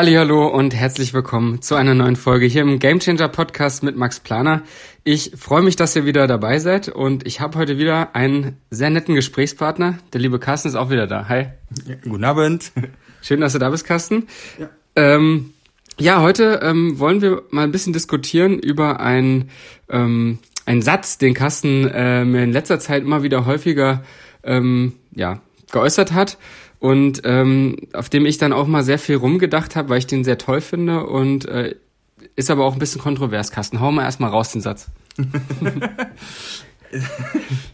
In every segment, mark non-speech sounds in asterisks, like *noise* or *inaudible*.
Hallo und herzlich willkommen zu einer neuen Folge hier im Gamechanger Podcast mit Max Planer. Ich freue mich, dass ihr wieder dabei seid und ich habe heute wieder einen sehr netten Gesprächspartner. Der liebe Carsten ist auch wieder da. Hi. Ja, guten Abend. *laughs* Schön, dass du da bist, Carsten. Ja, ähm, ja heute ähm, wollen wir mal ein bisschen diskutieren über einen, ähm, einen Satz, den Carsten äh, mir in letzter Zeit immer wieder häufiger ähm, ja, geäußert hat und ähm, auf dem ich dann auch mal sehr viel rumgedacht habe, weil ich den sehr toll finde und äh, ist aber auch ein bisschen kontrovers, Carsten. Hau mal erstmal raus den Satz. *laughs*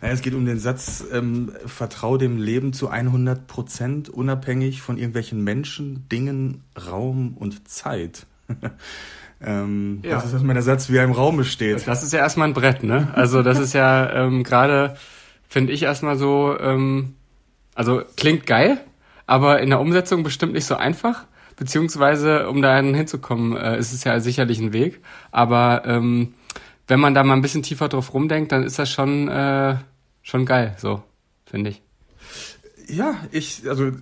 es geht um den Satz, ähm, vertrau dem Leben zu 100 Prozent, unabhängig von irgendwelchen Menschen, Dingen, Raum und Zeit. *laughs* ähm, ja. Das ist erstmal der Satz, wie er im Raum steht. Das ist ja erstmal ein Brett, ne? Also das ist ja ähm, gerade, finde ich erstmal so, ähm, also klingt geil, aber in der Umsetzung bestimmt nicht so einfach. Beziehungsweise, um da hinzukommen, äh, ist es ja sicherlich ein Weg. Aber ähm, wenn man da mal ein bisschen tiefer drauf rumdenkt, dann ist das schon, äh, schon geil, so, finde ich. Ja, ich, also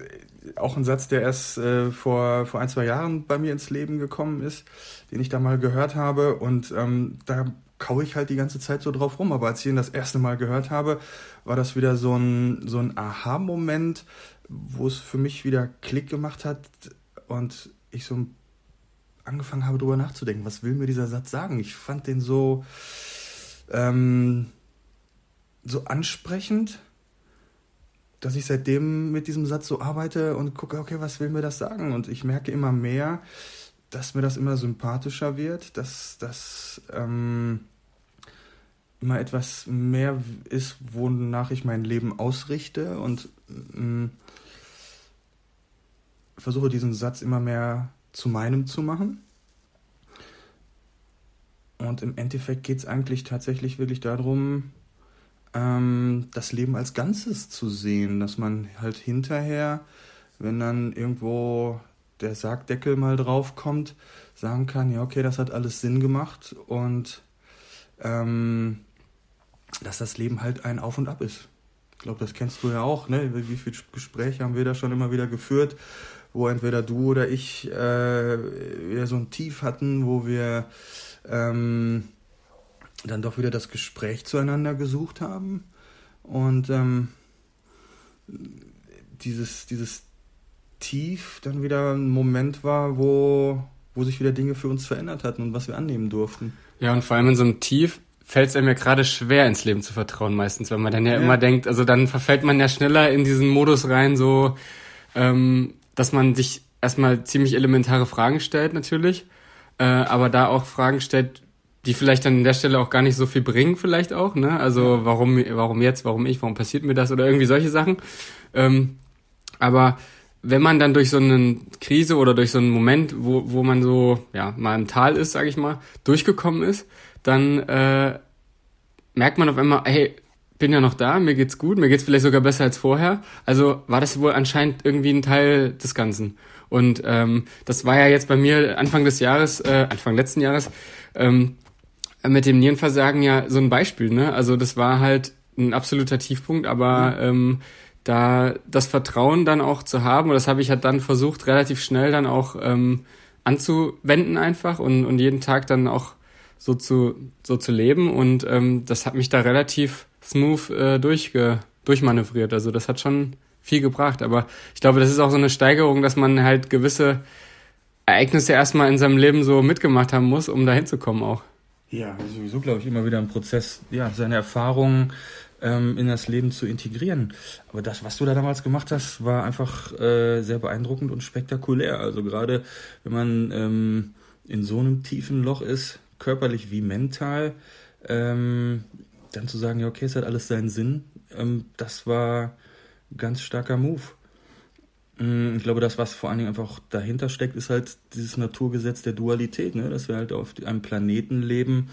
auch ein Satz, der erst äh, vor, vor ein, zwei Jahren bei mir ins Leben gekommen ist, den ich da mal gehört habe. Und ähm, da kaue ich halt die ganze Zeit so drauf rum. Aber als ich ihn das erste Mal gehört habe, war das wieder so ein, so ein Aha-Moment, wo es für mich wieder Klick gemacht hat und ich so angefangen habe, darüber nachzudenken, was will mir dieser Satz sagen? Ich fand den so, ähm, so ansprechend, dass ich seitdem mit diesem Satz so arbeite und gucke, okay, was will mir das sagen? Und ich merke immer mehr, dass mir das immer sympathischer wird, dass das ähm, immer etwas mehr ist, wonach ich mein Leben ausrichte und ähm, versuche diesen Satz immer mehr zu meinem zu machen. Und im Endeffekt geht es eigentlich tatsächlich wirklich darum, ähm, das Leben als Ganzes zu sehen, dass man halt hinterher, wenn dann irgendwo der Sargdeckel mal draufkommt, sagen kann, ja, okay, das hat alles Sinn gemacht und ähm, dass das Leben halt ein Auf und Ab ist. Ich glaube, das kennst du ja auch, ne? Wie viele Gespräche haben wir da schon immer wieder geführt, wo entweder du oder ich äh, so ein Tief hatten, wo wir ähm, dann doch wieder das Gespräch zueinander gesucht haben. Und ähm, dieses, dieses Tief dann wieder ein Moment war, wo, wo sich wieder Dinge für uns verändert hatten und was wir annehmen durften. Ja, und vor allem in so einem Tief fällt es einem ja gerade schwer, ins Leben zu vertrauen meistens, weil man dann ja, ja, immer denkt, also dann verfällt man ja schneller in diesen Modus rein, so ähm, dass man sich erstmal ziemlich elementare Fragen stellt natürlich, äh, aber da auch Fragen stellt, die vielleicht dann an der Stelle auch gar nicht so viel bringen, vielleicht auch, ne? Also warum, warum jetzt, warum ich, warum passiert mir das oder irgendwie solche Sachen. Ähm, aber wenn man dann durch so eine Krise oder durch so einen Moment, wo, wo man so, ja, mal im Tal ist, sag ich mal, durchgekommen ist, dann äh, merkt man auf einmal, hey, bin ja noch da, mir geht's gut, mir geht's vielleicht sogar besser als vorher. Also war das wohl anscheinend irgendwie ein Teil des Ganzen. Und ähm, das war ja jetzt bei mir Anfang des Jahres, äh, Anfang letzten Jahres, ähm, mit dem Nierenversagen ja so ein Beispiel. Ne? Also das war halt ein absoluter Tiefpunkt, aber mhm. ähm, da das Vertrauen dann auch zu haben, und das habe ich halt dann versucht, relativ schnell dann auch ähm, anzuwenden einfach und, und jeden Tag dann auch so zu, so zu leben. Und ähm, das hat mich da relativ smooth äh, durchge durchmanövriert. Also das hat schon viel gebracht. Aber ich glaube, das ist auch so eine Steigerung, dass man halt gewisse Ereignisse erstmal in seinem Leben so mitgemacht haben muss, um da hinzukommen auch. Ja, sowieso glaube ich immer wieder ein Prozess, ja, seine Erfahrungen ähm, in das Leben zu integrieren. Aber das, was du da damals gemacht hast, war einfach äh, sehr beeindruckend und spektakulär. Also gerade wenn man ähm, in so einem tiefen Loch ist, körperlich wie mental, ähm, dann zu sagen, ja, okay, es hat alles seinen Sinn, ähm, das war ein ganz starker Move. Mm, ich glaube, das, was vor allen Dingen einfach dahinter steckt, ist halt dieses Naturgesetz der Dualität, ne? dass wir halt auf einem Planeten leben,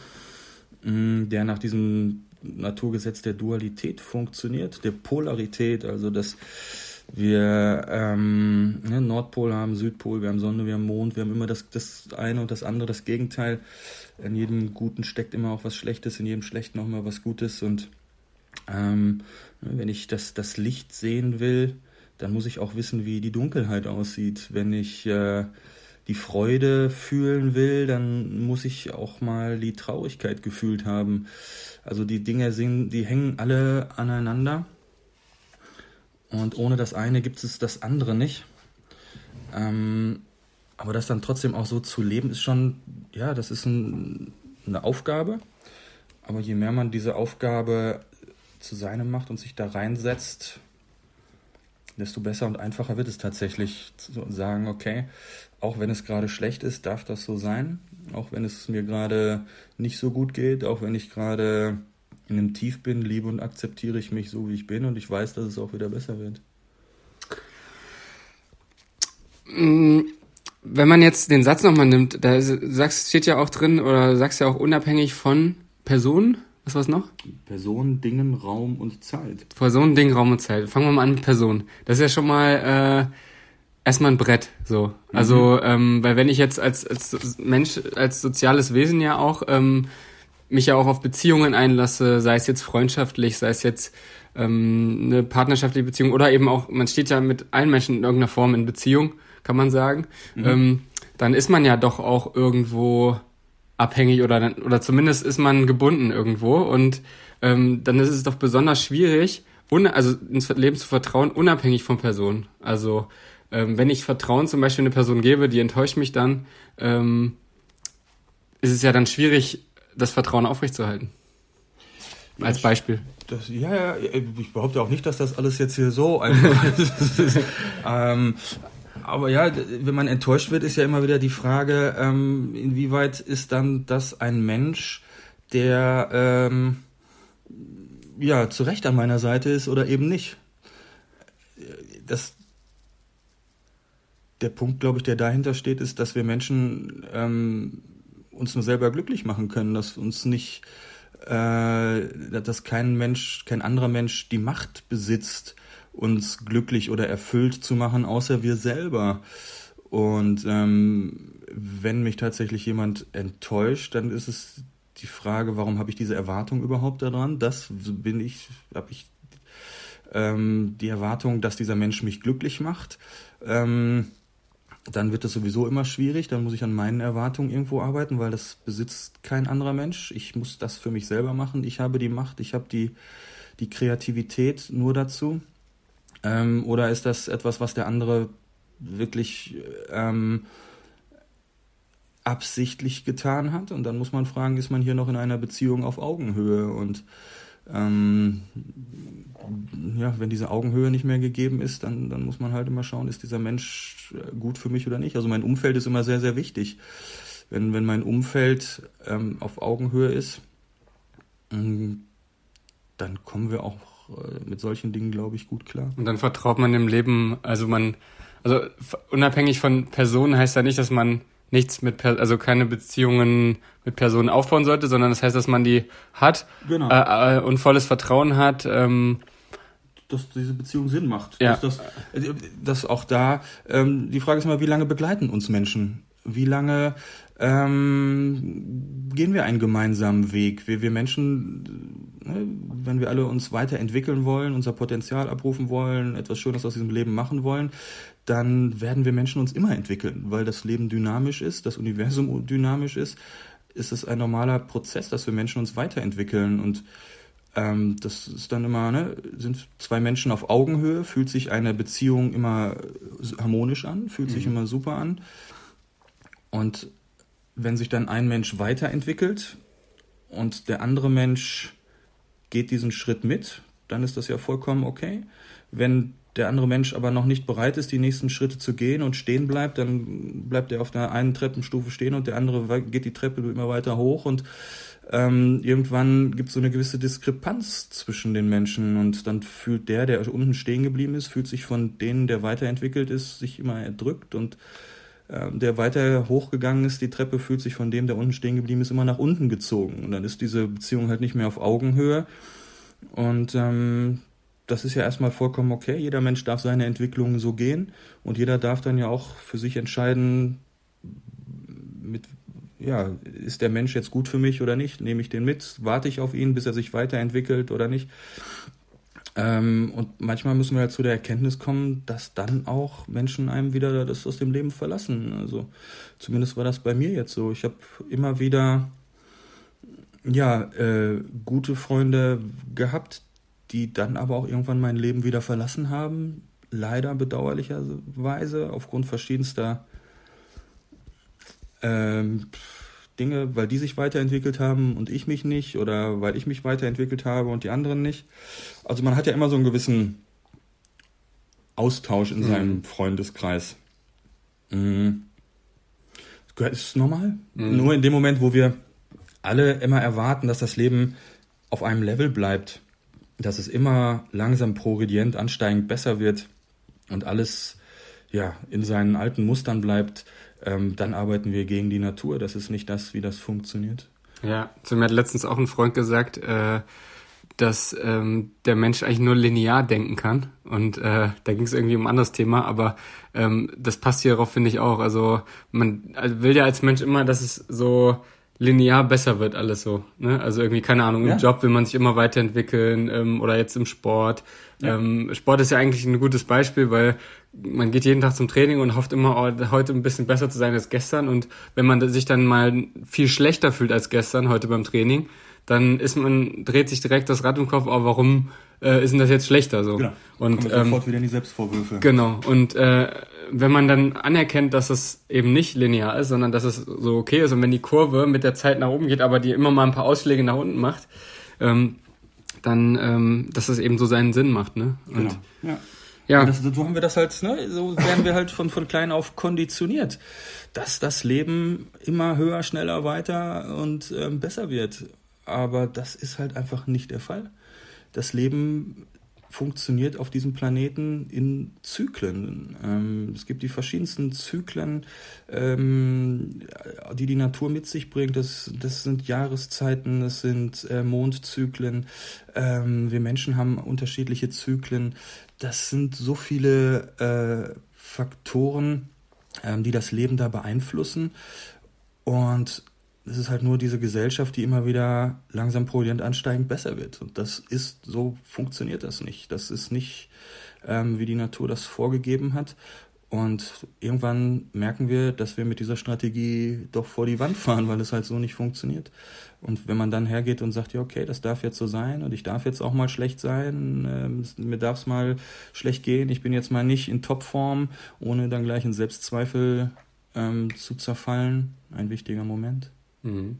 mm, der nach diesem Naturgesetz der Dualität funktioniert, der Polarität, also dass wir ähm, ne, Nordpol haben, Südpol, wir haben Sonne, wir haben Mond, wir haben immer das, das eine und das andere, das Gegenteil in jedem Guten steckt immer auch was Schlechtes, in jedem Schlechten auch immer was Gutes. Und ähm, wenn ich das, das Licht sehen will, dann muss ich auch wissen, wie die Dunkelheit aussieht. Wenn ich äh, die Freude fühlen will, dann muss ich auch mal die Traurigkeit gefühlt haben. Also die Dinge sind, die hängen alle aneinander. Und ohne das eine gibt es das andere nicht. Ähm, aber das dann trotzdem auch so zu leben, ist schon, ja, das ist ein, eine Aufgabe. Aber je mehr man diese Aufgabe zu seinem macht und sich da reinsetzt, desto besser und einfacher wird es tatsächlich zu sagen, okay, auch wenn es gerade schlecht ist, darf das so sein. Auch wenn es mir gerade nicht so gut geht, auch wenn ich gerade in einem Tief bin, liebe und akzeptiere ich mich so, wie ich bin und ich weiß, dass es auch wieder besser wird. Mm, wenn man jetzt den Satz nochmal nimmt, da sagst, steht ja auch drin, oder sagst ja auch unabhängig von Personen, was war's noch? Personen, Dingen, Raum und Zeit. Personen, Dingen, Raum und Zeit. Fangen wir mal an mit Personen. Das ist ja schon mal äh, erstmal ein Brett, so. Also, mhm. ähm, weil wenn ich jetzt als, als Mensch, als soziales Wesen ja auch ähm, mich ja auch auf Beziehungen einlasse, sei es jetzt freundschaftlich, sei es jetzt ähm, eine partnerschaftliche Beziehung oder eben auch, man steht ja mit allen Menschen in irgendeiner Form in Beziehung, kann man sagen, mhm. ähm, dann ist man ja doch auch irgendwo abhängig oder, oder zumindest ist man gebunden irgendwo und ähm, dann ist es doch besonders schwierig, un also ins Leben zu vertrauen, unabhängig von Personen. Also ähm, wenn ich Vertrauen zum Beispiel eine Person gebe, die enttäuscht mich dann, ähm, ist es ja dann schwierig, das Vertrauen aufrechtzuerhalten. Als Beispiel. Das, ja, ja, ich behaupte auch nicht, dass das alles jetzt hier so einfach *laughs* ist. ähm, aber ja, wenn man enttäuscht wird, ist ja immer wieder die Frage, ähm, inwieweit ist dann das ein Mensch, der ähm, ja zu Recht an meiner Seite ist oder eben nicht. Das, der Punkt, glaube ich, der dahinter steht, ist, dass wir Menschen ähm, uns nur selber glücklich machen können, dass uns nicht, äh, dass kein Mensch, kein anderer Mensch die Macht besitzt, uns glücklich oder erfüllt zu machen, außer wir selber. Und ähm, wenn mich tatsächlich jemand enttäuscht, dann ist es die Frage, warum habe ich diese Erwartung überhaupt daran? Das bin ich, habe ich ähm, die Erwartung, dass dieser Mensch mich glücklich macht. Ähm, dann wird es sowieso immer schwierig. Dann muss ich an meinen Erwartungen irgendwo arbeiten, weil das besitzt kein anderer Mensch. Ich muss das für mich selber machen. Ich habe die Macht, ich habe die, die Kreativität nur dazu. Ähm, oder ist das etwas, was der andere wirklich ähm, absichtlich getan hat? Und dann muss man fragen, ist man hier noch in einer Beziehung auf Augenhöhe? Und ähm, ja, wenn diese Augenhöhe nicht mehr gegeben ist, dann, dann muss man halt immer schauen, ist dieser Mensch gut für mich oder nicht. Also mein Umfeld ist immer sehr, sehr wichtig. Wenn, wenn mein Umfeld ähm, auf Augenhöhe ist, ähm, dann kommen wir auch äh, mit solchen Dingen, glaube ich, gut klar. Und dann vertraut man im Leben, also man, also unabhängig von Personen heißt ja nicht, dass man nichts mit, also keine Beziehungen mit Personen aufbauen sollte, sondern das heißt, dass man die hat genau. äh, äh, und volles Vertrauen hat. Ähm, dass diese Beziehung Sinn macht. Ja. Dass, das, äh, dass auch da, ähm, die Frage ist immer, wie lange begleiten uns Menschen? Wie lange ähm, gehen wir einen gemeinsamen Weg? Wir, wir Menschen, ne, wenn wir alle uns weiterentwickeln wollen, unser Potenzial abrufen wollen, etwas Schönes aus diesem Leben machen wollen, dann werden wir Menschen uns immer entwickeln, weil das Leben dynamisch ist, das Universum dynamisch ist. Ist es ein normaler Prozess, dass wir Menschen uns weiterentwickeln und ähm, das ist dann immer, ne, sind zwei Menschen auf Augenhöhe, fühlt sich eine Beziehung immer harmonisch an, fühlt mhm. sich immer super an. Und wenn sich dann ein Mensch weiterentwickelt und der andere Mensch geht diesen Schritt mit, dann ist das ja vollkommen okay. Wenn der andere Mensch aber noch nicht bereit ist, die nächsten Schritte zu gehen und stehen bleibt, dann bleibt er auf der einen Treppenstufe stehen und der andere geht die Treppe immer weiter hoch und ähm, irgendwann gibt es so eine gewisse Diskrepanz zwischen den Menschen und dann fühlt der, der unten stehen geblieben ist, fühlt sich von denen, der weiterentwickelt ist, sich immer erdrückt und der weiter hochgegangen ist, die Treppe fühlt sich von dem, der unten stehen geblieben ist, immer nach unten gezogen und dann ist diese Beziehung halt nicht mehr auf Augenhöhe und ähm, das ist ja erstmal vollkommen okay. Jeder Mensch darf seine Entwicklung so gehen und jeder darf dann ja auch für sich entscheiden, mit ja, ist der Mensch jetzt gut für mich oder nicht? Nehme ich den mit? Warte ich auf ihn, bis er sich weiterentwickelt oder nicht? Ähm, und manchmal müssen wir halt zu der Erkenntnis kommen, dass dann auch Menschen einem wieder das aus dem Leben verlassen. Also zumindest war das bei mir jetzt so. Ich habe immer wieder ja äh, gute Freunde gehabt, die dann aber auch irgendwann mein Leben wieder verlassen haben. Leider bedauerlicherweise aufgrund verschiedenster ähm, Dinge, weil die sich weiterentwickelt haben und ich mich nicht oder weil ich mich weiterentwickelt habe und die anderen nicht. Also man hat ja immer so einen gewissen Austausch in mhm. seinem Freundeskreis. Mhm. Das ist normal. Mhm. Nur in dem Moment, wo wir alle immer erwarten, dass das Leben auf einem Level bleibt, dass es immer langsam progredient ansteigend besser wird und alles ja in seinen alten Mustern bleibt, ähm, dann arbeiten wir gegen die Natur. Das ist nicht das, wie das funktioniert. Ja, zu mir hat letztens auch ein Freund gesagt, äh, dass ähm, der Mensch eigentlich nur linear denken kann. Und äh, da ging es irgendwie um ein anderes Thema, aber ähm, das passt hierauf, finde ich auch. Also man also will ja als Mensch immer, dass es so linear besser wird alles so. Ne? Also irgendwie, keine Ahnung, im ja. Job will man sich immer weiterentwickeln ähm, oder jetzt im Sport. Ja. Ähm, Sport ist ja eigentlich ein gutes Beispiel, weil man geht jeden Tag zum Training und hofft immer, oh, heute ein bisschen besser zu sein als gestern. Und wenn man sich dann mal viel schlechter fühlt als gestern, heute beim Training, dann ist man, dreht sich direkt das Rad im Kopf, oh, warum äh, ist denn das jetzt schlechter so? Genau. Und ähm, sofort wieder in die Selbstvorwürfe. Genau. Und äh, wenn man dann anerkennt, dass es eben nicht linear ist, sondern dass es so okay ist und wenn die Kurve mit der Zeit nach oben geht, aber die immer mal ein paar Ausschläge nach unten macht, ähm, dann, ähm, dass es eben so seinen Sinn macht, ne? Und, genau. Ja. Ja. Das, so haben wir das halt, ne? so werden wir halt von, von klein auf konditioniert, dass das Leben immer höher, schneller, weiter und ähm, besser wird. Aber das ist halt einfach nicht der Fall. Das Leben funktioniert auf diesem Planeten in Zyklen. Ähm, es gibt die verschiedensten Zyklen, ähm, die die Natur mit sich bringt. Das, das sind Jahreszeiten, das sind äh, Mondzyklen. Ähm, wir Menschen haben unterschiedliche Zyklen. Das sind so viele äh, Faktoren, ähm, die das Leben da beeinflussen. Und es ist halt nur diese Gesellschaft, die immer wieder langsam progredient ansteigend besser wird. Und das ist, so funktioniert das nicht. Das ist nicht, ähm, wie die Natur das vorgegeben hat. Und irgendwann merken wir, dass wir mit dieser Strategie doch vor die Wand fahren, weil es halt so nicht funktioniert. Und wenn man dann hergeht und sagt, ja, okay, das darf jetzt so sein und ich darf jetzt auch mal schlecht sein, äh, mir darf es mal schlecht gehen, ich bin jetzt mal nicht in Topform, ohne dann gleich in Selbstzweifel ähm, zu zerfallen, ein wichtiger Moment. Mhm.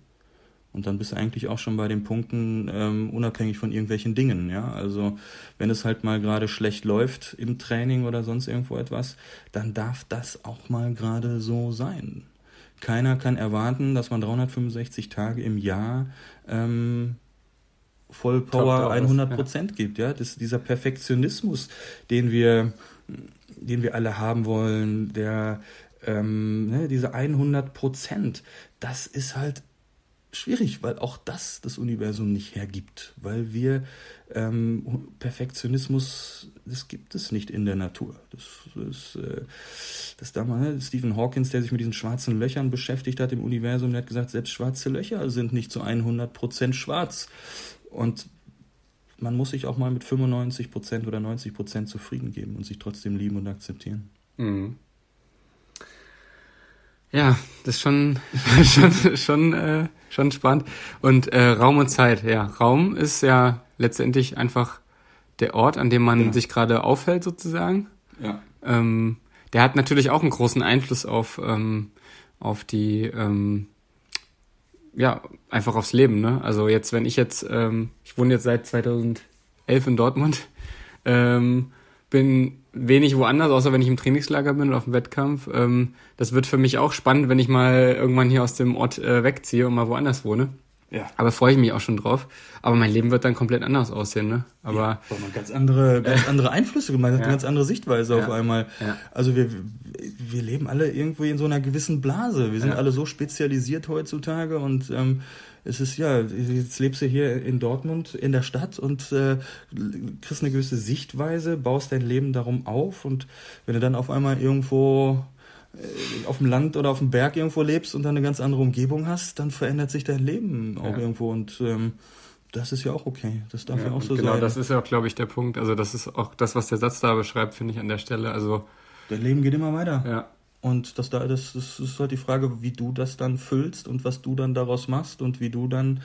Und dann bist du eigentlich auch schon bei den Punkten ähm, unabhängig von irgendwelchen Dingen. Ja, also wenn es halt mal gerade schlecht läuft im Training oder sonst irgendwo etwas, dann darf das auch mal gerade so sein. Keiner kann erwarten, dass man 365 Tage im Jahr ähm, Vollpower 100 Prozent ja. gibt. Ja, das dieser Perfektionismus, den wir, den wir alle haben wollen, der ähm, ne, diese 100 Prozent, das ist halt schwierig, weil auch das das Universum nicht hergibt, weil wir ähm, Perfektionismus, das gibt es nicht in der Natur. Das ist äh, das damals Stephen Hawkins, der sich mit diesen schwarzen Löchern beschäftigt hat im Universum, der hat gesagt, selbst schwarze Löcher sind nicht zu 100 Prozent schwarz und man muss sich auch mal mit 95 Prozent oder 90 Prozent zufrieden geben und sich trotzdem lieben und akzeptieren. Mhm. Ja, das ist schon, *laughs* schon, schon, äh, schon spannend. Und äh, Raum und Zeit, ja. Raum ist ja letztendlich einfach der Ort, an dem man ja. sich gerade aufhält, sozusagen. Ja. Ähm, der hat natürlich auch einen großen Einfluss auf, ähm, auf die, ähm, ja, einfach aufs Leben, ne? Also jetzt, wenn ich jetzt, ähm, ich wohne jetzt seit 2011 in Dortmund, ähm, bin wenig woanders, außer wenn ich im Trainingslager bin oder auf dem Wettkampf. Ähm, das wird für mich auch spannend, wenn ich mal irgendwann hier aus dem Ort äh, wegziehe und mal woanders wohne. Ja. Aber freue ich mich auch schon drauf. Aber mein Leben wird dann komplett anders aussehen, ne? Aber ja, weil man ganz andere, ganz andere Einflüsse gemacht hat, ja. eine ganz andere Sichtweise ja. auf einmal. Ja. Also wir, wir leben alle irgendwie in so einer gewissen Blase. Wir sind alle so spezialisiert heutzutage und ähm, es ist ja, jetzt lebst du hier in Dortmund in der Stadt und äh, kriegst eine gewisse Sichtweise, baust dein Leben darum auf und wenn du dann auf einmal irgendwo äh, auf dem Land oder auf dem Berg irgendwo lebst und dann eine ganz andere Umgebung hast, dann verändert sich dein Leben auch ja. irgendwo und ähm, das ist ja auch okay. Das darf ja, ja auch so genau, sein. Genau, das ist ja auch, glaube ich, der Punkt. Also das ist auch das, was der Satz da beschreibt, finde ich an der Stelle. Also dein Leben geht immer weiter. Ja. Und das, da, das, das ist halt die Frage, wie du das dann füllst und was du dann daraus machst und wie du dann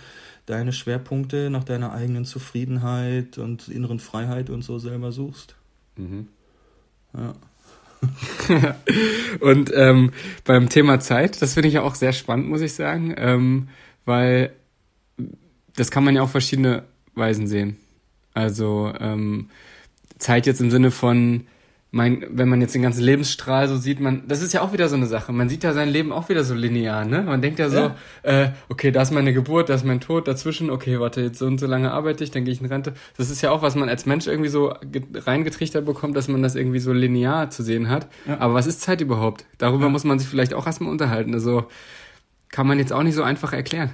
deine Schwerpunkte nach deiner eigenen Zufriedenheit und inneren Freiheit und so selber suchst. Mhm. Ja. *laughs* und ähm, beim Thema Zeit, das finde ich ja auch sehr spannend, muss ich sagen, ähm, weil das kann man ja auf verschiedene Weisen sehen. Also ähm, Zeit jetzt im Sinne von mein, wenn man jetzt den ganzen Lebensstrahl so sieht, man, das ist ja auch wieder so eine Sache. Man sieht ja sein Leben auch wieder so linear, ne? Man denkt ja so, ja. Äh, okay, da ist meine Geburt, da ist mein Tod, dazwischen, okay, warte, jetzt so und so lange arbeite ich, dann gehe ich in Rente. Das ist ja auch, was man als Mensch irgendwie so reingetrichtert bekommt, dass man das irgendwie so linear zu sehen hat. Ja. Aber was ist Zeit überhaupt? Darüber ja. muss man sich vielleicht auch erstmal unterhalten. Also kann man jetzt auch nicht so einfach erklären.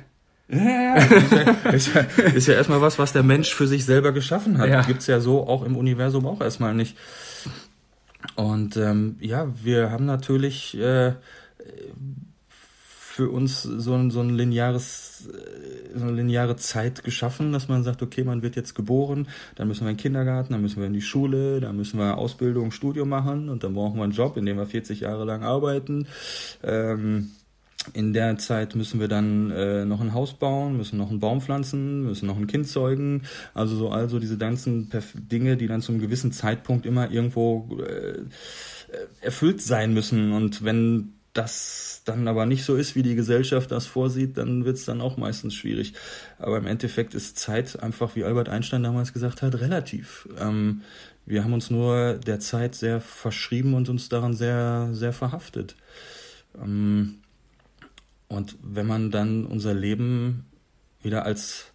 Ja, *laughs* ist ja, ist ja, ist ja erstmal was, was der Mensch für sich selber geschaffen hat. Ja. Gibt's ja so auch im Universum auch erstmal nicht. Und ähm, ja, wir haben natürlich äh, für uns so ein, so ein lineares, äh, so eine lineare Zeit geschaffen, dass man sagt, okay, man wird jetzt geboren, dann müssen wir in den Kindergarten, dann müssen wir in die Schule, dann müssen wir Ausbildung, Studium machen und dann brauchen wir einen Job, in dem wir 40 Jahre lang arbeiten. Ähm, in der Zeit müssen wir dann äh, noch ein Haus bauen, müssen noch einen Baum pflanzen, müssen noch ein Kind zeugen. Also so also diese ganzen Perf Dinge, die dann zu einem gewissen Zeitpunkt immer irgendwo äh, erfüllt sein müssen. Und wenn das dann aber nicht so ist, wie die Gesellschaft das vorsieht, dann wird es dann auch meistens schwierig. Aber im Endeffekt ist Zeit einfach, wie Albert Einstein damals gesagt hat, relativ. Ähm, wir haben uns nur der Zeit sehr verschrieben und uns daran sehr, sehr verhaftet. Ähm, und wenn man dann unser Leben wieder als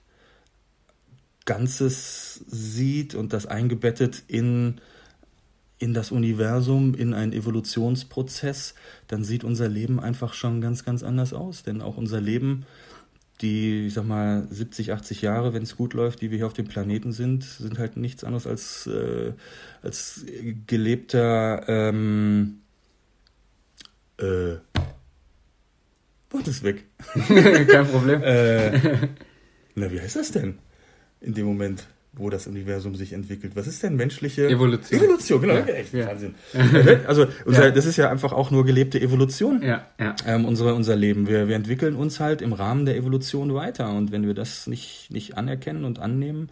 Ganzes sieht und das eingebettet in, in das Universum, in einen Evolutionsprozess, dann sieht unser Leben einfach schon ganz, ganz anders aus. Denn auch unser Leben, die, ich sag mal, 70, 80 Jahre, wenn es gut läuft, die wir hier auf dem Planeten sind, sind halt nichts anderes als, äh, als gelebter ähm, äh, und ist weg. *laughs* Kein Problem. äh, na, wie heißt das denn? In dem Moment, wo das Universum sich entwickelt. Was ist denn menschliche Evolution? Evolution, genau. Ja, echt ja. Wahnsinn. also unser, ja. das ist ja einfach auch nur gelebte Evolution. Ja, ja. Ähm, unsere, unser Leben. Wir, wir entwickeln uns halt im Rahmen der Evolution weiter. Und wenn wir das nicht, nicht anerkennen und annehmen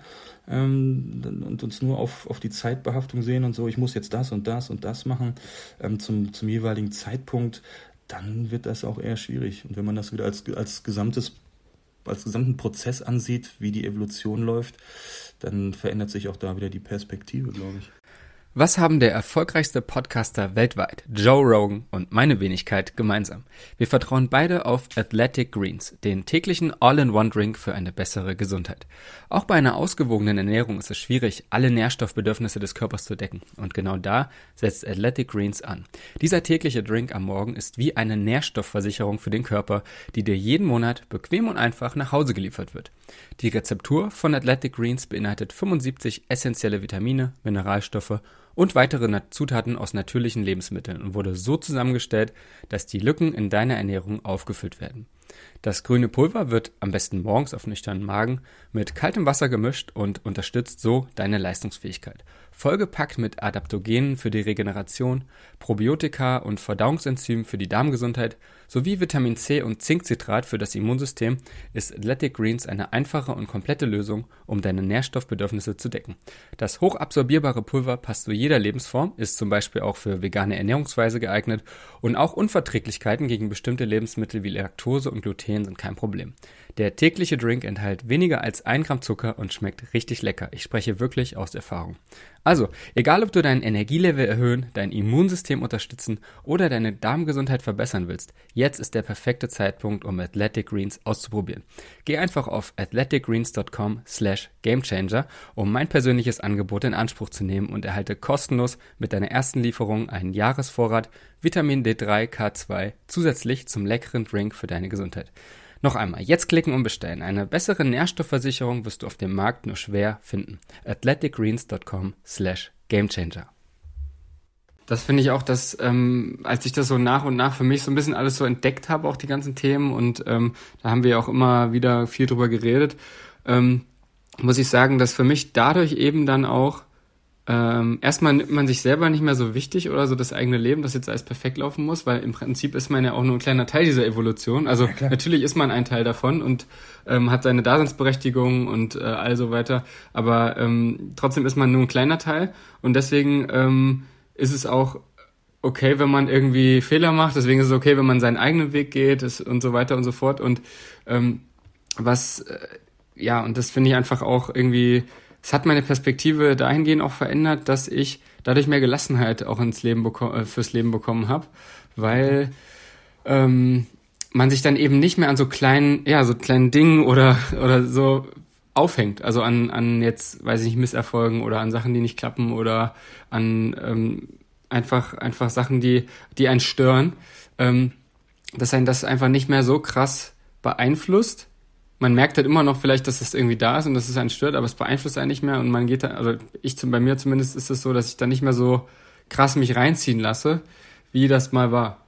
ähm, und uns nur auf, auf die Zeitbehaftung sehen und so, ich muss jetzt das und das und das machen ähm, zum, zum jeweiligen Zeitpunkt, dann wird das auch eher schwierig. Und wenn man das wieder als, als gesamtes als gesamten Prozess ansieht, wie die Evolution läuft, dann verändert sich auch da wieder die Perspektive, glaube ich. Was haben der erfolgreichste Podcaster weltweit, Joe Rogan und meine Wenigkeit gemeinsam? Wir vertrauen beide auf Athletic Greens, den täglichen All-in-One-Drink für eine bessere Gesundheit. Auch bei einer ausgewogenen Ernährung ist es schwierig, alle Nährstoffbedürfnisse des Körpers zu decken. Und genau da setzt Athletic Greens an. Dieser tägliche Drink am Morgen ist wie eine Nährstoffversicherung für den Körper, die dir jeden Monat bequem und einfach nach Hause geliefert wird. Die Rezeptur von Athletic Greens beinhaltet 75 essentielle Vitamine, Mineralstoffe und weitere Zutaten aus natürlichen Lebensmitteln und wurde so zusammengestellt, dass die Lücken in deiner Ernährung aufgefüllt werden. Das grüne Pulver wird am besten morgens auf nüchternen Magen mit kaltem Wasser gemischt und unterstützt so deine Leistungsfähigkeit vollgepackt mit Adaptogenen für die Regeneration, Probiotika und Verdauungsenzymen für die Darmgesundheit sowie Vitamin C und Zinkcitrat für das Immunsystem, ist Athletic Greens eine einfache und komplette Lösung, um deine Nährstoffbedürfnisse zu decken. Das hochabsorbierbare Pulver passt zu jeder Lebensform, ist zum Beispiel auch für vegane Ernährungsweise geeignet und auch Unverträglichkeiten gegen bestimmte Lebensmittel wie Laktose und Gluten sind kein Problem. Der tägliche Drink enthält weniger als ein Gramm Zucker und schmeckt richtig lecker. Ich spreche wirklich aus Erfahrung. Also, egal ob du dein Energielevel erhöhen, dein Immunsystem unterstützen oder deine Darmgesundheit verbessern willst, jetzt ist der perfekte Zeitpunkt, um Athletic Greens auszuprobieren. Geh einfach auf athleticgreens.com slash gamechanger, um mein persönliches Angebot in Anspruch zu nehmen und erhalte kostenlos mit deiner ersten Lieferung einen Jahresvorrat Vitamin D3 K2 zusätzlich zum leckeren Drink für deine Gesundheit. Noch einmal, jetzt klicken und bestellen. Eine bessere Nährstoffversicherung wirst du auf dem Markt nur schwer finden. athleticgreens.com slash gamechanger. Das finde ich auch, dass ähm, als ich das so nach und nach für mich so ein bisschen alles so entdeckt habe, auch die ganzen Themen und ähm, da haben wir auch immer wieder viel drüber geredet, ähm, muss ich sagen, dass für mich dadurch eben dann auch ähm, erstmal nimmt man sich selber nicht mehr so wichtig oder so das eigene Leben, das jetzt alles perfekt laufen muss, weil im Prinzip ist man ja auch nur ein kleiner Teil dieser Evolution. Also ja, natürlich ist man ein Teil davon und ähm, hat seine Daseinsberechtigung und äh, all so weiter, aber ähm, trotzdem ist man nur ein kleiner Teil und deswegen ähm, ist es auch okay, wenn man irgendwie Fehler macht, deswegen ist es okay, wenn man seinen eigenen Weg geht ist, und so weiter und so fort. Und ähm, was äh, ja und das finde ich einfach auch irgendwie es hat meine Perspektive dahingehend auch verändert, dass ich dadurch mehr Gelassenheit auch ins Leben äh, fürs Leben bekommen habe, weil ähm, man sich dann eben nicht mehr an so kleinen, ja, so kleinen Dingen oder oder so aufhängt, also an an jetzt, weiß ich nicht, Misserfolgen oder an Sachen, die nicht klappen oder an ähm, einfach einfach Sachen, die die einen stören, ähm, dass einen das einfach nicht mehr so krass beeinflusst man merkt halt immer noch vielleicht, dass es irgendwie da ist und dass es einen stört, aber es beeinflusst einen nicht mehr und man geht da, also ich bei mir zumindest ist es so, dass ich da nicht mehr so krass mich reinziehen lasse, wie das mal war.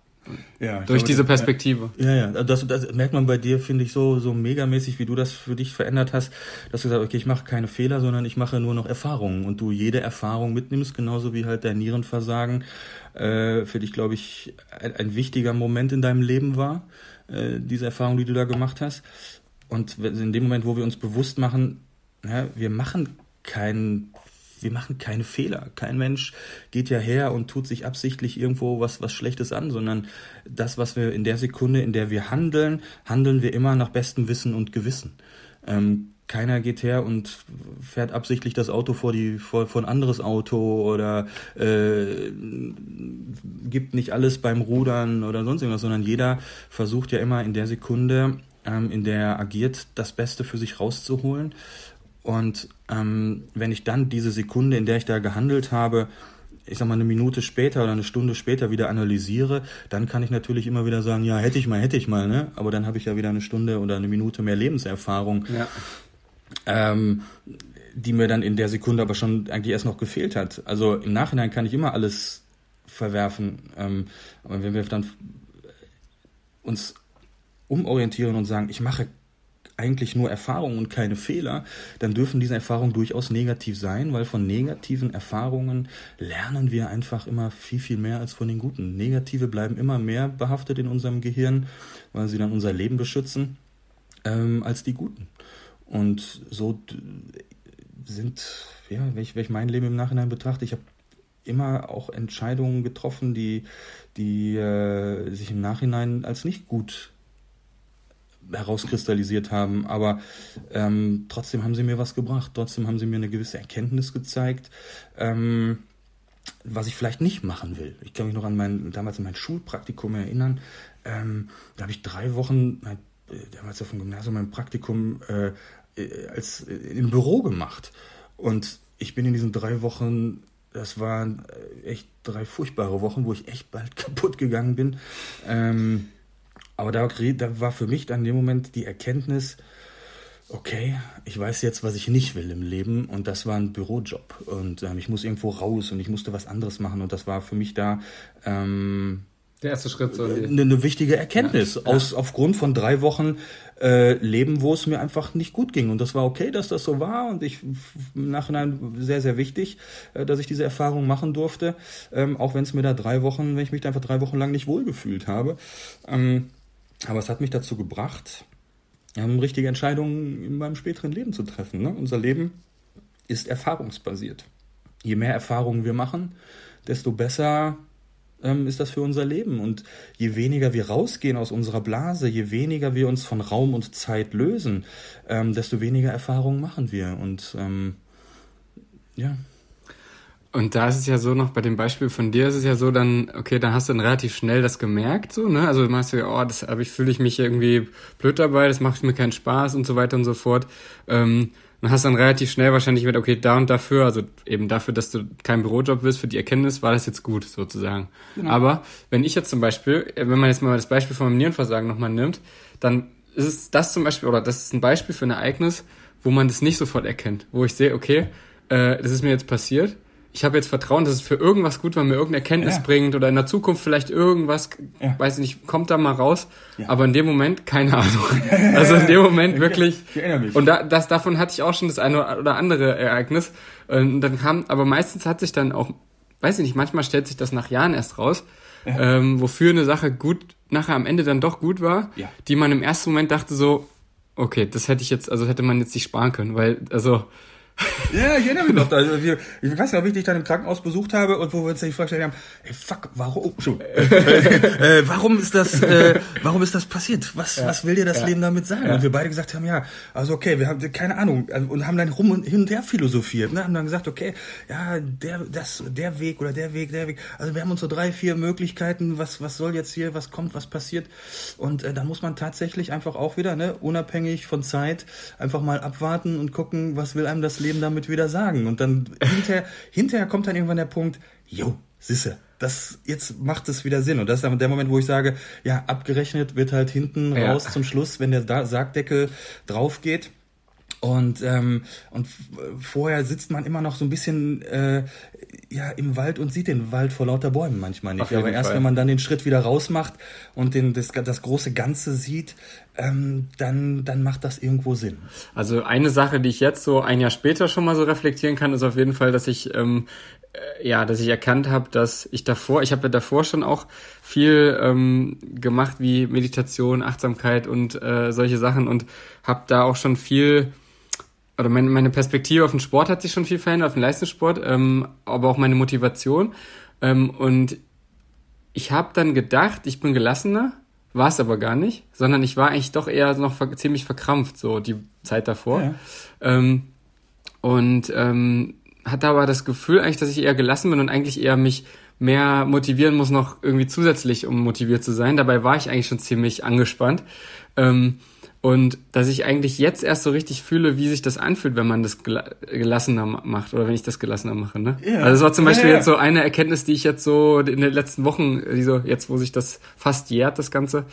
Ja, durch glaube, diese Perspektive. Ja, ja, das, das merkt man bei dir, finde ich, so, so megamäßig, wie du das für dich verändert hast, dass du sagst, okay, ich mache keine Fehler, sondern ich mache nur noch Erfahrungen und du jede Erfahrung mitnimmst, genauso wie halt dein Nierenversagen äh, für dich, glaube ich, ein, ein, wichtiger Moment in deinem Leben war, äh, diese Erfahrung, die du da gemacht hast. Und in dem Moment, wo wir uns bewusst machen, ja, wir machen keinen wir machen keine Fehler. Kein Mensch geht ja her und tut sich absichtlich irgendwo was, was Schlechtes an, sondern das, was wir in der Sekunde, in der wir handeln, handeln wir immer nach bestem Wissen und Gewissen. Ähm, keiner geht her und fährt absichtlich das Auto vor die vor, vor ein anderes Auto oder äh, gibt nicht alles beim Rudern oder sonst irgendwas, sondern jeder versucht ja immer in der Sekunde ähm, in der er agiert, das Beste für sich rauszuholen. Und ähm, wenn ich dann diese Sekunde, in der ich da gehandelt habe, ich sag mal eine Minute später oder eine Stunde später wieder analysiere, dann kann ich natürlich immer wieder sagen, ja, hätte ich mal, hätte ich mal, ne? Aber dann habe ich ja wieder eine Stunde oder eine Minute mehr Lebenserfahrung, ja. ähm, die mir dann in der Sekunde aber schon eigentlich erst noch gefehlt hat. Also im Nachhinein kann ich immer alles verwerfen. Ähm, aber wenn wir dann uns umorientieren und sagen, ich mache eigentlich nur Erfahrungen und keine Fehler, dann dürfen diese Erfahrungen durchaus negativ sein, weil von negativen Erfahrungen lernen wir einfach immer viel, viel mehr als von den guten. Negative bleiben immer mehr behaftet in unserem Gehirn, weil sie dann unser Leben beschützen, ähm, als die guten. Und so sind, ja, wenn ich, wenn ich mein Leben im Nachhinein betrachte, ich habe immer auch Entscheidungen getroffen, die, die äh, sich im Nachhinein als nicht gut herauskristallisiert haben, aber ähm, trotzdem haben sie mir was gebracht, trotzdem haben sie mir eine gewisse Erkenntnis gezeigt, ähm, was ich vielleicht nicht machen will. Ich kann mich noch an mein, damals in mein Schulpraktikum erinnern, ähm, da habe ich drei Wochen, äh, damals auf dem Gymnasium mein Praktikum äh, äh, als äh, im Büro gemacht und ich bin in diesen drei Wochen das waren äh, echt drei furchtbare Wochen, wo ich echt bald *laughs* kaputt gegangen bin. Ähm, aber da, da war für mich dann in dem Moment die Erkenntnis, okay, ich weiß jetzt, was ich nicht will im Leben und das war ein Bürojob. Und ähm, ich muss irgendwo raus und ich musste was anderes machen und das war für mich da ähm, der erste Schritt. So eine, eine wichtige Erkenntnis ja, aus aufgrund von drei Wochen äh, Leben, wo es mir einfach nicht gut ging und das war okay, dass das so war und ich im Nachhinein sehr sehr wichtig, äh, dass ich diese Erfahrung machen durfte, ähm, auch wenn es mir da drei Wochen, wenn ich mich da einfach drei Wochen lang nicht wohlgefühlt habe. Ähm, aber es hat mich dazu gebracht, ähm, richtige Entscheidungen in meinem späteren Leben zu treffen. Ne? Unser Leben ist erfahrungsbasiert. Je mehr Erfahrungen wir machen, desto besser ähm, ist das für unser Leben. Und je weniger wir rausgehen aus unserer Blase, je weniger wir uns von Raum und Zeit lösen, ähm, desto weniger Erfahrungen machen wir. Und ähm, ja. Und da ist es ja so noch, bei dem Beispiel von dir ist es ja so, dann, okay, dann hast du dann relativ schnell das gemerkt, so, ne? Also machst du ja, oh, das aber ich fühle ich mich irgendwie blöd dabei, das macht mir keinen Spaß und so weiter und so fort. Ähm, und hast dann relativ schnell wahrscheinlich mit, okay, da und dafür, also eben dafür, dass du kein Bürojob wirst, für die Erkenntnis war das jetzt gut, sozusagen. Genau. Aber wenn ich jetzt zum Beispiel, wenn man jetzt mal das Beispiel von meinem Nierenversagen nochmal nimmt, dann ist es das zum Beispiel, oder das ist ein Beispiel für ein Ereignis, wo man das nicht sofort erkennt, wo ich sehe, okay, äh, das ist mir jetzt passiert, ich habe jetzt Vertrauen, dass es für irgendwas gut war, mir irgendeine Erkenntnis ja. bringt oder in der Zukunft vielleicht irgendwas, ja. weiß nicht, kommt da mal raus. Ja. Aber in dem Moment, keine Ahnung. *laughs* also in dem Moment wirklich. Ich erinnere mich. Und da, das, davon hatte ich auch schon das eine oder andere Ereignis. Und dann kam, aber meistens hat sich dann auch, weiß ich nicht, manchmal stellt sich das nach Jahren erst raus, ähm, wofür eine Sache gut, nachher am Ende dann doch gut war, die man im ersten Moment dachte so, okay, das hätte ich jetzt, also hätte man jetzt nicht sparen können, weil, also, ja, ich erinnere mich noch. Also wir, ich weiß noch, wie ich dich dann im Krankenhaus besucht habe und wo wir uns dann die Frage gestellt haben, ey, fuck, warum, oh, *laughs* äh, warum ist das, äh, *laughs* warum ist das passiert? Was, ja, was will dir das ja, Leben damit sagen? Ja. Und wir beide gesagt haben, ja, also okay, wir haben keine Ahnung also, und haben dann rum und hin und her philosophiert, ne? haben dann gesagt, okay, ja, der, das, der Weg oder der Weg, der Weg. Also wir haben uns so drei, vier Möglichkeiten, was, was soll jetzt hier, was kommt, was passiert. Und äh, da muss man tatsächlich einfach auch wieder, ne, unabhängig von Zeit, einfach mal abwarten und gucken, was will einem das Leben Leben damit wieder sagen? Und dann hinterher, *laughs* hinterher kommt dann irgendwann der Punkt, jo, sisse, das jetzt macht es wieder Sinn. Und das ist dann der Moment, wo ich sage, ja, abgerechnet wird halt hinten ja. raus zum Schluss, wenn der Sargdeckel drauf geht. Und, ähm, und vorher sitzt man immer noch so ein bisschen äh, ja, im Wald und sieht den Wald vor lauter Bäumen manchmal nicht. Aber erst Fall. wenn man dann den Schritt wieder rausmacht und den, das, das große Ganze sieht, ähm, dann, dann macht das irgendwo Sinn. Also eine Sache, die ich jetzt so ein Jahr später schon mal so reflektieren kann, ist auf jeden Fall, dass ich ähm, äh, ja, dass ich erkannt habe, dass ich davor, ich habe ja davor schon auch viel ähm, gemacht wie Meditation, Achtsamkeit und äh, solche Sachen und habe da auch schon viel oder meine, meine Perspektive auf den Sport hat sich schon viel verändert, auf den Leistungssport, ähm, aber auch meine Motivation. Ähm, und ich habe dann gedacht, ich bin gelassener, war es aber gar nicht, sondern ich war eigentlich doch eher noch ver ziemlich verkrampft, so die Zeit davor. Ja. Ähm, und ähm, hatte aber das Gefühl eigentlich, dass ich eher gelassen bin und eigentlich eher mich mehr motivieren muss, noch irgendwie zusätzlich, um motiviert zu sein. Dabei war ich eigentlich schon ziemlich angespannt. Ähm, und dass ich eigentlich jetzt erst so richtig fühle, wie sich das anfühlt, wenn man das gelassener macht oder wenn ich das gelassener mache. Ne? Ja. Also das war zum Beispiel ja. jetzt so eine Erkenntnis, die ich jetzt so in den letzten Wochen, die so jetzt, wo sich das fast jährt, das Ganze,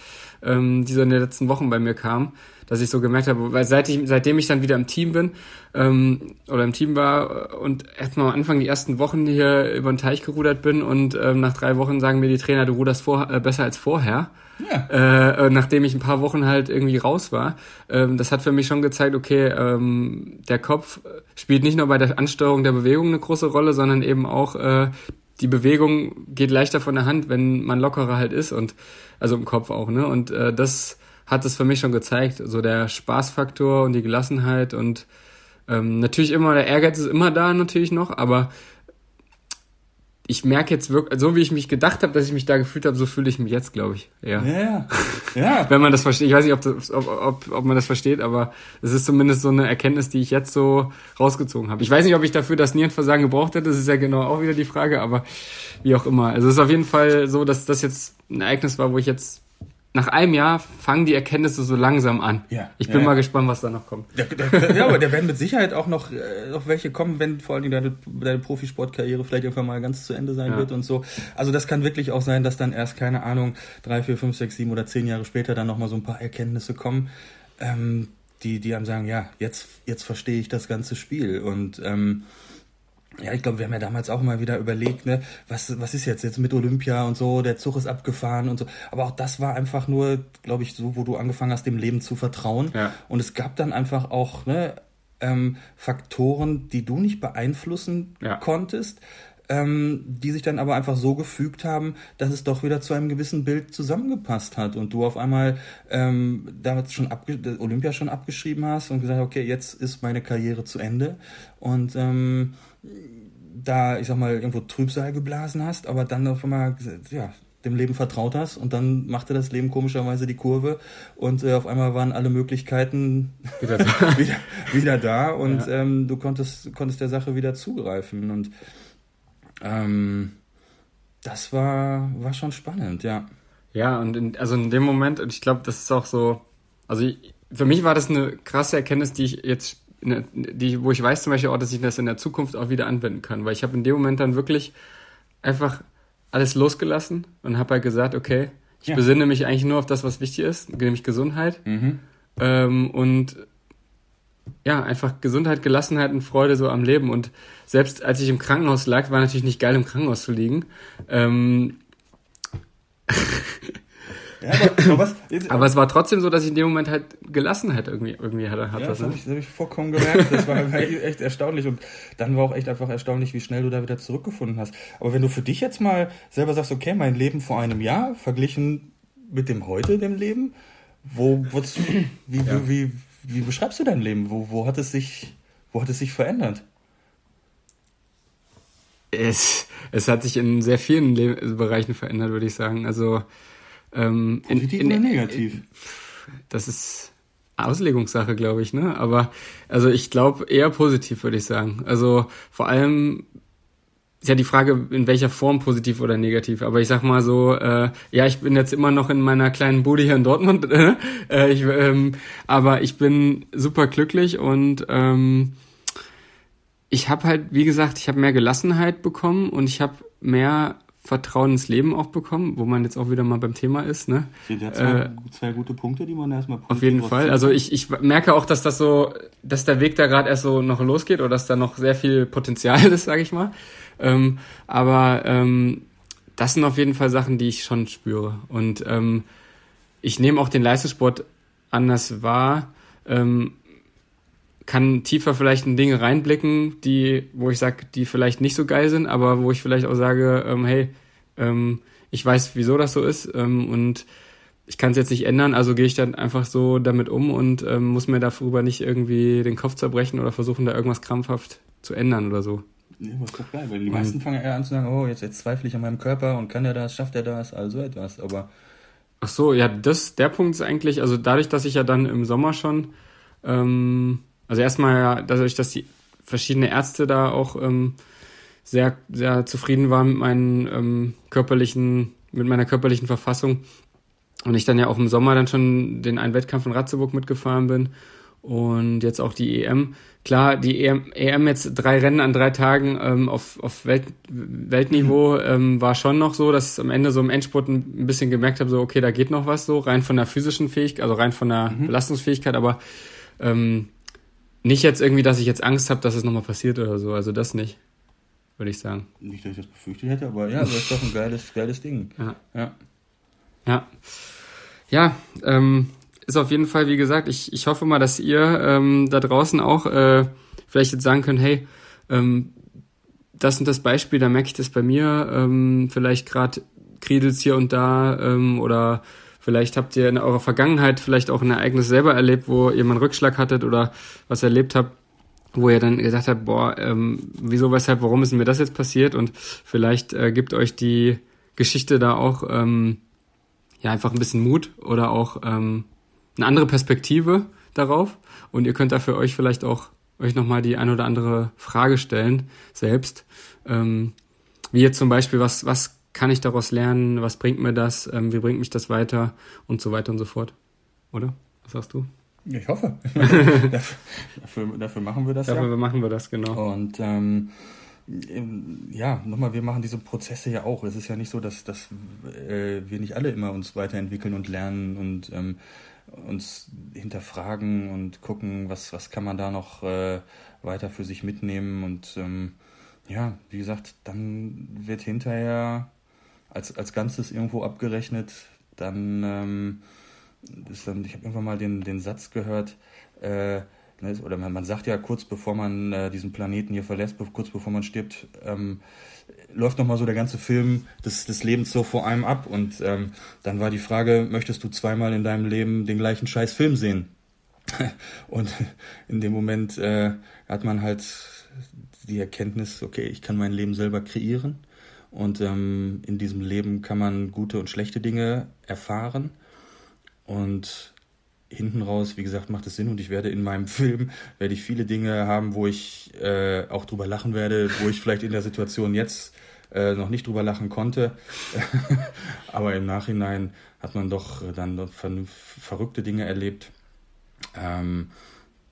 ähm, die so in den letzten Wochen bei mir kam, dass ich so gemerkt habe, weil seit ich, seitdem ich dann wieder im Team bin ähm, oder im Team war und erstmal am Anfang die ersten Wochen hier über den Teich gerudert bin und ähm, nach drei Wochen sagen mir die Trainer, du ruderst vor, äh, besser als vorher. Ja. Äh, nachdem ich ein paar Wochen halt irgendwie raus war. Ähm, das hat für mich schon gezeigt, okay, ähm, der Kopf spielt nicht nur bei der Ansteuerung der Bewegung eine große Rolle, sondern eben auch äh, die Bewegung geht leichter von der Hand, wenn man lockerer halt ist und also im Kopf auch, ne? Und äh, das hat es für mich schon gezeigt. So der Spaßfaktor und die Gelassenheit und ähm, natürlich immer, der Ehrgeiz ist immer da natürlich noch, aber ich merke jetzt wirklich, so wie ich mich gedacht habe, dass ich mich da gefühlt habe, so fühle ich mich jetzt, glaube ich. Ja. Ja. *laughs* ja. Wenn man das versteht. Ich weiß nicht, ob, das, ob, ob, ob man das versteht, aber es ist zumindest so eine Erkenntnis, die ich jetzt so rausgezogen habe. Ich weiß nicht, ob ich dafür das Nierenversagen gebraucht hätte, das ist ja genau auch wieder die Frage, aber wie auch immer. Also es ist auf jeden Fall so, dass das jetzt ein Ereignis war, wo ich jetzt nach einem Jahr fangen die Erkenntnisse so langsam an. Ja, ich bin ja, mal gespannt, was da noch kommt. Der, der, ja, aber da werden mit Sicherheit auch noch, äh, noch welche kommen, wenn vor allen Dingen deine, deine Profisportkarriere vielleicht irgendwann mal ganz zu Ende sein ja. wird und so. Also das kann wirklich auch sein, dass dann erst, keine Ahnung, drei, vier, fünf, sechs, sieben oder zehn Jahre später dann nochmal so ein paar Erkenntnisse kommen, ähm, die, die einem sagen, ja, jetzt, jetzt verstehe ich das ganze Spiel. Und ähm, ja, ich glaube, wir haben ja damals auch mal wieder überlegt, ne, was, was ist jetzt jetzt mit Olympia und so, der Zug ist abgefahren und so. Aber auch das war einfach nur, glaube ich, so, wo du angefangen hast, dem Leben zu vertrauen. Ja. Und es gab dann einfach auch ne, ähm, Faktoren, die du nicht beeinflussen ja. konntest, ähm, die sich dann aber einfach so gefügt haben, dass es doch wieder zu einem gewissen Bild zusammengepasst hat und du auf einmal ähm, damals schon Olympia schon abgeschrieben hast und gesagt, okay, jetzt ist meine Karriere zu Ende und ähm, da, ich sag mal, irgendwo Trübsal geblasen hast, aber dann auf einmal, ja, dem Leben vertraut hast und dann machte das Leben komischerweise die Kurve und äh, auf einmal waren alle Möglichkeiten wieder da, *laughs* wieder, wieder da und ja. ähm, du konntest, konntest der Sache wieder zugreifen und ähm, das war, war schon spannend, ja. Ja, und in, also in dem Moment, und ich glaube, das ist auch so, also ich, für mich war das eine krasse Erkenntnis, die ich jetzt der, die, wo ich weiß zum Beispiel auch, dass ich das in der Zukunft auch wieder anwenden kann, weil ich habe in dem Moment dann wirklich einfach alles losgelassen und habe halt gesagt, okay, ich ja. besinne mich eigentlich nur auf das, was wichtig ist, nämlich Gesundheit. Mhm. Ähm, und ja, einfach Gesundheit, Gelassenheit und Freude so am Leben. Und selbst als ich im Krankenhaus lag, war natürlich nicht geil, im Krankenhaus zu liegen. Ähm, *laughs* ja, aber, aber, was, aber, es war trotzdem so, dass ich in dem Moment halt Gelassenheit irgendwie, irgendwie hatte. hatte ja, das habe ich, hab ich vollkommen gemerkt. Das war *laughs* echt erstaunlich. Und dann war auch echt einfach erstaunlich, wie schnell du da wieder zurückgefunden hast. Aber wenn du für dich jetzt mal selber sagst, okay, mein Leben vor einem Jahr verglichen mit dem heute, dem Leben, wo, wie, ja. wie, wie, wie beschreibst du dein Leben? Wo, wo, hat es sich, wo hat es sich verändert? Es, es hat sich in sehr vielen Le Bereichen verändert, würde ich sagen. Also ähm, Positiv in, in, oder negativ? Das ist Auslegungssache, glaube ich, ne? Aber also ich glaube eher positiv, würde ich sagen. Also vor allem ist ja die Frage, in welcher Form positiv oder negativ. Aber ich sag mal so, äh, ja, ich bin jetzt immer noch in meiner kleinen Bude hier in Dortmund, *laughs* äh, ich, ähm, aber ich bin super glücklich und ähm, ich habe halt, wie gesagt, ich habe mehr Gelassenheit bekommen und ich habe mehr Vertrauen ins Leben auch bekommen, wo man jetzt auch wieder mal beim Thema ist. Ne? Ja zwei, äh, zwei gute Punkte, die man erstmal Auf jeden Fall. Also ich, ich merke auch, dass das so, dass der Weg da gerade erst so noch losgeht oder dass da noch sehr viel Potenzial *laughs* ist, sage ich mal. Ähm, aber ähm, das sind auf jeden Fall Sachen, die ich schon spüre. Und ähm, ich nehme auch den Leistungssport anders wahr, ähm, kann tiefer vielleicht in Dinge reinblicken, die, wo ich sage, die vielleicht nicht so geil sind, aber wo ich vielleicht auch sage, ähm, hey, ähm, ich weiß, wieso das so ist ähm, und ich kann es jetzt nicht ändern, also gehe ich dann einfach so damit um und ähm, muss mir darüber nicht irgendwie den Kopf zerbrechen oder versuchen, da irgendwas krampfhaft zu ändern oder so. Nee, was doch geil, weil die meisten fangen eher an zu sagen, oh, jetzt, jetzt zweifle ich an meinem Körper und kann er das, schafft er das, also etwas, aber. Ach so, ja, das, der Punkt ist eigentlich, also dadurch, dass ich ja dann im Sommer schon, ähm, also erstmal ja, dadurch, dass die verschiedene Ärzte da auch ähm, sehr, sehr zufrieden waren mit meinen ähm, körperlichen, mit meiner körperlichen Verfassung und ich dann ja auch im Sommer dann schon den einen Wettkampf in Ratzeburg mitgefahren bin und jetzt auch die EM. Klar, die EM, EM jetzt drei Rennen an drei Tagen ähm, auf, auf Welt, Weltniveau mhm. ähm, war schon noch so, dass am Ende so im Endspurt ein bisschen gemerkt habe, so okay, da geht noch was so, rein von der physischen Fähigkeit, also rein von der mhm. Belastungsfähigkeit, aber ähm, nicht jetzt irgendwie, dass ich jetzt Angst habe, dass es nochmal passiert oder so, also das nicht, würde ich sagen. Nicht, dass ich das befürchtet hätte, aber ja, das ist doch ein geiles, geiles Ding. Ja. Ja. Ja, ja ähm, ist auf jeden Fall, wie gesagt, ich, ich hoffe mal, dass ihr ähm, da draußen auch äh, vielleicht jetzt sagen könnt, hey, ähm, das und das Beispiel, da merke ich das bei mir, ähm, vielleicht gerade kriedelt hier und da ähm, oder vielleicht habt ihr in eurer Vergangenheit vielleicht auch ein Ereignis selber erlebt, wo ihr mal einen Rückschlag hattet oder was erlebt habt, wo ihr dann gesagt habt, boah, ähm, wieso, weshalb, warum ist mir das jetzt passiert und vielleicht äh, gibt euch die Geschichte da auch ähm, ja einfach ein bisschen Mut oder auch ähm, eine andere Perspektive darauf und ihr könnt da für euch vielleicht auch euch nochmal die ein oder andere Frage stellen selbst. Ähm, wie jetzt zum Beispiel, was, was kann ich daraus lernen, was bringt mir das, ähm, wie bringt mich das weiter und so weiter und so fort. Oder? Was sagst du? Ich hoffe. *laughs* dafür, dafür, machen wir das. Dafür ja. machen wir das, genau. Und ähm, ja, nochmal, wir machen diese Prozesse ja auch. Es ist ja nicht so, dass, dass äh, wir nicht alle immer uns weiterentwickeln und lernen und ähm, uns hinterfragen und gucken, was, was kann man da noch äh, weiter für sich mitnehmen. Und ähm, ja, wie gesagt, dann wird hinterher als, als Ganzes irgendwo abgerechnet. Dann ähm, ist dann, ich habe irgendwann mal den, den Satz gehört, äh, ne, oder man, man sagt ja kurz bevor man äh, diesen Planeten hier verlässt, kurz bevor man stirbt, ähm, läuft nochmal so der ganze Film des, des Lebens so vor einem ab. Und ähm, dann war die Frage, möchtest du zweimal in deinem Leben den gleichen scheiß Film sehen? *laughs* und in dem Moment äh, hat man halt die Erkenntnis, okay, ich kann mein Leben selber kreieren. Und ähm, in diesem Leben kann man gute und schlechte Dinge erfahren. Und hinten raus, wie gesagt, macht es Sinn und ich werde in meinem *laughs* Film, werde ich viele Dinge haben, wo ich äh, auch drüber lachen werde, wo ich vielleicht in der Situation jetzt äh, noch nicht drüber lachen konnte. *laughs* Aber im Nachhinein hat man doch dann verrückte Dinge erlebt, ähm,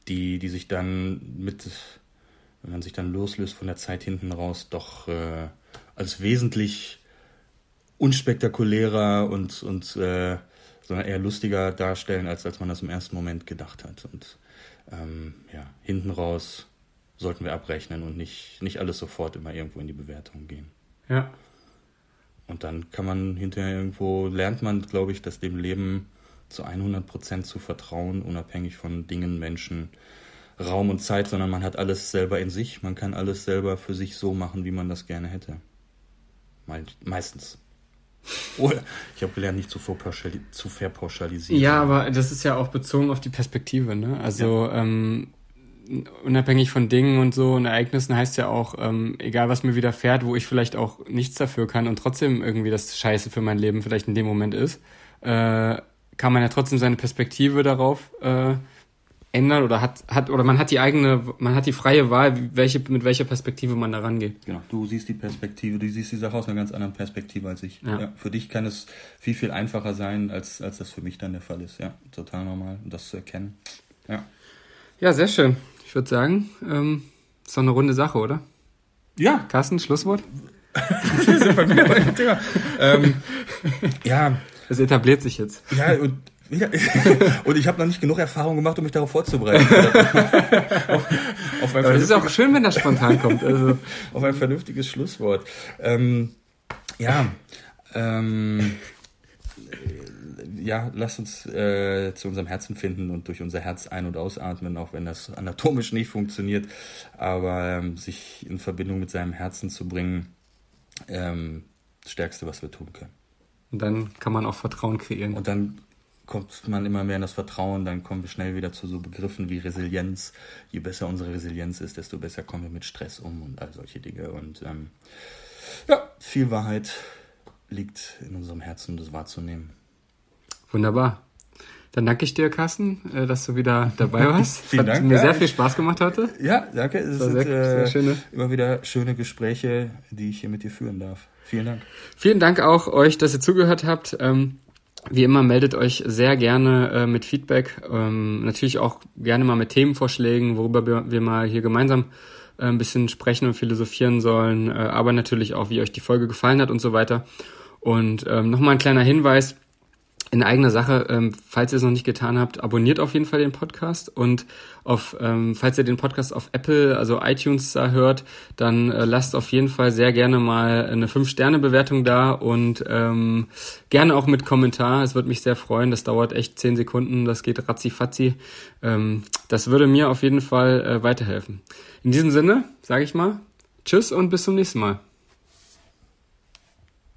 die, die sich dann mit, wenn man sich dann loslöst von der Zeit hinten raus, doch äh, als wesentlich unspektakulärer und, und äh, sondern eher lustiger darstellen, als als man das im ersten Moment gedacht hat. Und ähm, ja, hinten raus sollten wir abrechnen und nicht, nicht alles sofort immer irgendwo in die Bewertung gehen. Ja. Und dann kann man hinterher irgendwo, lernt man, glaube ich, das dem Leben zu 100 Prozent zu vertrauen, unabhängig von Dingen, Menschen, Raum und Zeit, sondern man hat alles selber in sich. Man kann alles selber für sich so machen, wie man das gerne hätte. Meistens. *laughs* Oder ich habe gelernt, nicht zu, zu verpauschalisieren. Ja, aber das ist ja auch bezogen auf die Perspektive. Ne? Also ja. ähm, unabhängig von Dingen und so und Ereignissen heißt ja auch, ähm, egal was mir widerfährt, wo ich vielleicht auch nichts dafür kann und trotzdem irgendwie das Scheiße für mein Leben vielleicht in dem Moment ist, äh, kann man ja trotzdem seine Perspektive darauf äh, ändern oder hat, hat oder man hat die eigene, man hat die freie Wahl, welche, mit welcher Perspektive man da rangeht. Genau, du siehst die Perspektive, du siehst die Sache aus einer ganz anderen Perspektive als ich. Ja. ja. für dich kann es viel, viel einfacher sein, als, als das für mich dann der Fall ist. Ja, total normal, das zu erkennen. Ja. Ja, sehr schön. Ich würde sagen, ähm, ist doch eine runde Sache, oder? Ja. Carsten, Schlusswort? *laughs* ähm, ja. Es etabliert sich jetzt. Ja, und ja, *laughs* und ich habe noch nicht genug Erfahrung gemacht, um mich darauf vorzubereiten. *laughs* auf, auf ein das ist auch schön, wenn das spontan kommt. Also. *laughs* auf ein vernünftiges Schlusswort. Ähm, ja, ähm, ja, lass uns äh, zu unserem Herzen finden und durch unser Herz ein- und ausatmen, auch wenn das anatomisch nicht funktioniert. Aber ähm, sich in Verbindung mit seinem Herzen zu bringen, ähm, das Stärkste, was wir tun können. Und dann kann man auch Vertrauen kreieren. Und dann kommt man immer mehr in das Vertrauen, dann kommen wir schnell wieder zu so Begriffen wie Resilienz. Je besser unsere Resilienz ist, desto besser kommen wir mit Stress um und all solche Dinge. Und ähm, ja, viel Wahrheit liegt in unserem Herzen, das wahrzunehmen. Wunderbar. Dann danke ich dir, Carsten, äh, dass du wieder dabei *laughs* warst. Vielen Hat Dank. mir ja, sehr viel Spaß gemacht heute. Ja, danke. Es sind sehr, sehr äh, schöne. immer wieder schöne Gespräche, die ich hier mit dir führen darf. Vielen Dank. Vielen Dank auch euch, dass ihr zugehört habt. Ähm, wie immer meldet euch sehr gerne äh, mit Feedback, ähm, natürlich auch gerne mal mit Themenvorschlägen, worüber wir, wir mal hier gemeinsam äh, ein bisschen sprechen und philosophieren sollen, äh, aber natürlich auch, wie euch die Folge gefallen hat und so weiter. Und ähm, nochmal ein kleiner Hinweis, in eigener Sache, ähm, falls ihr es noch nicht getan habt, abonniert auf jeden Fall den Podcast und auf, ähm, falls ihr den Podcast auf Apple, also iTunes da hört, dann äh, lasst auf jeden Fall sehr gerne mal eine 5-Sterne-Bewertung da und ähm, gerne auch mit Kommentar. Es würde mich sehr freuen. Das dauert echt 10 Sekunden, das geht ratzi-fatzi. Ähm, das würde mir auf jeden Fall äh, weiterhelfen. In diesem Sinne, sage ich mal, tschüss und bis zum nächsten Mal.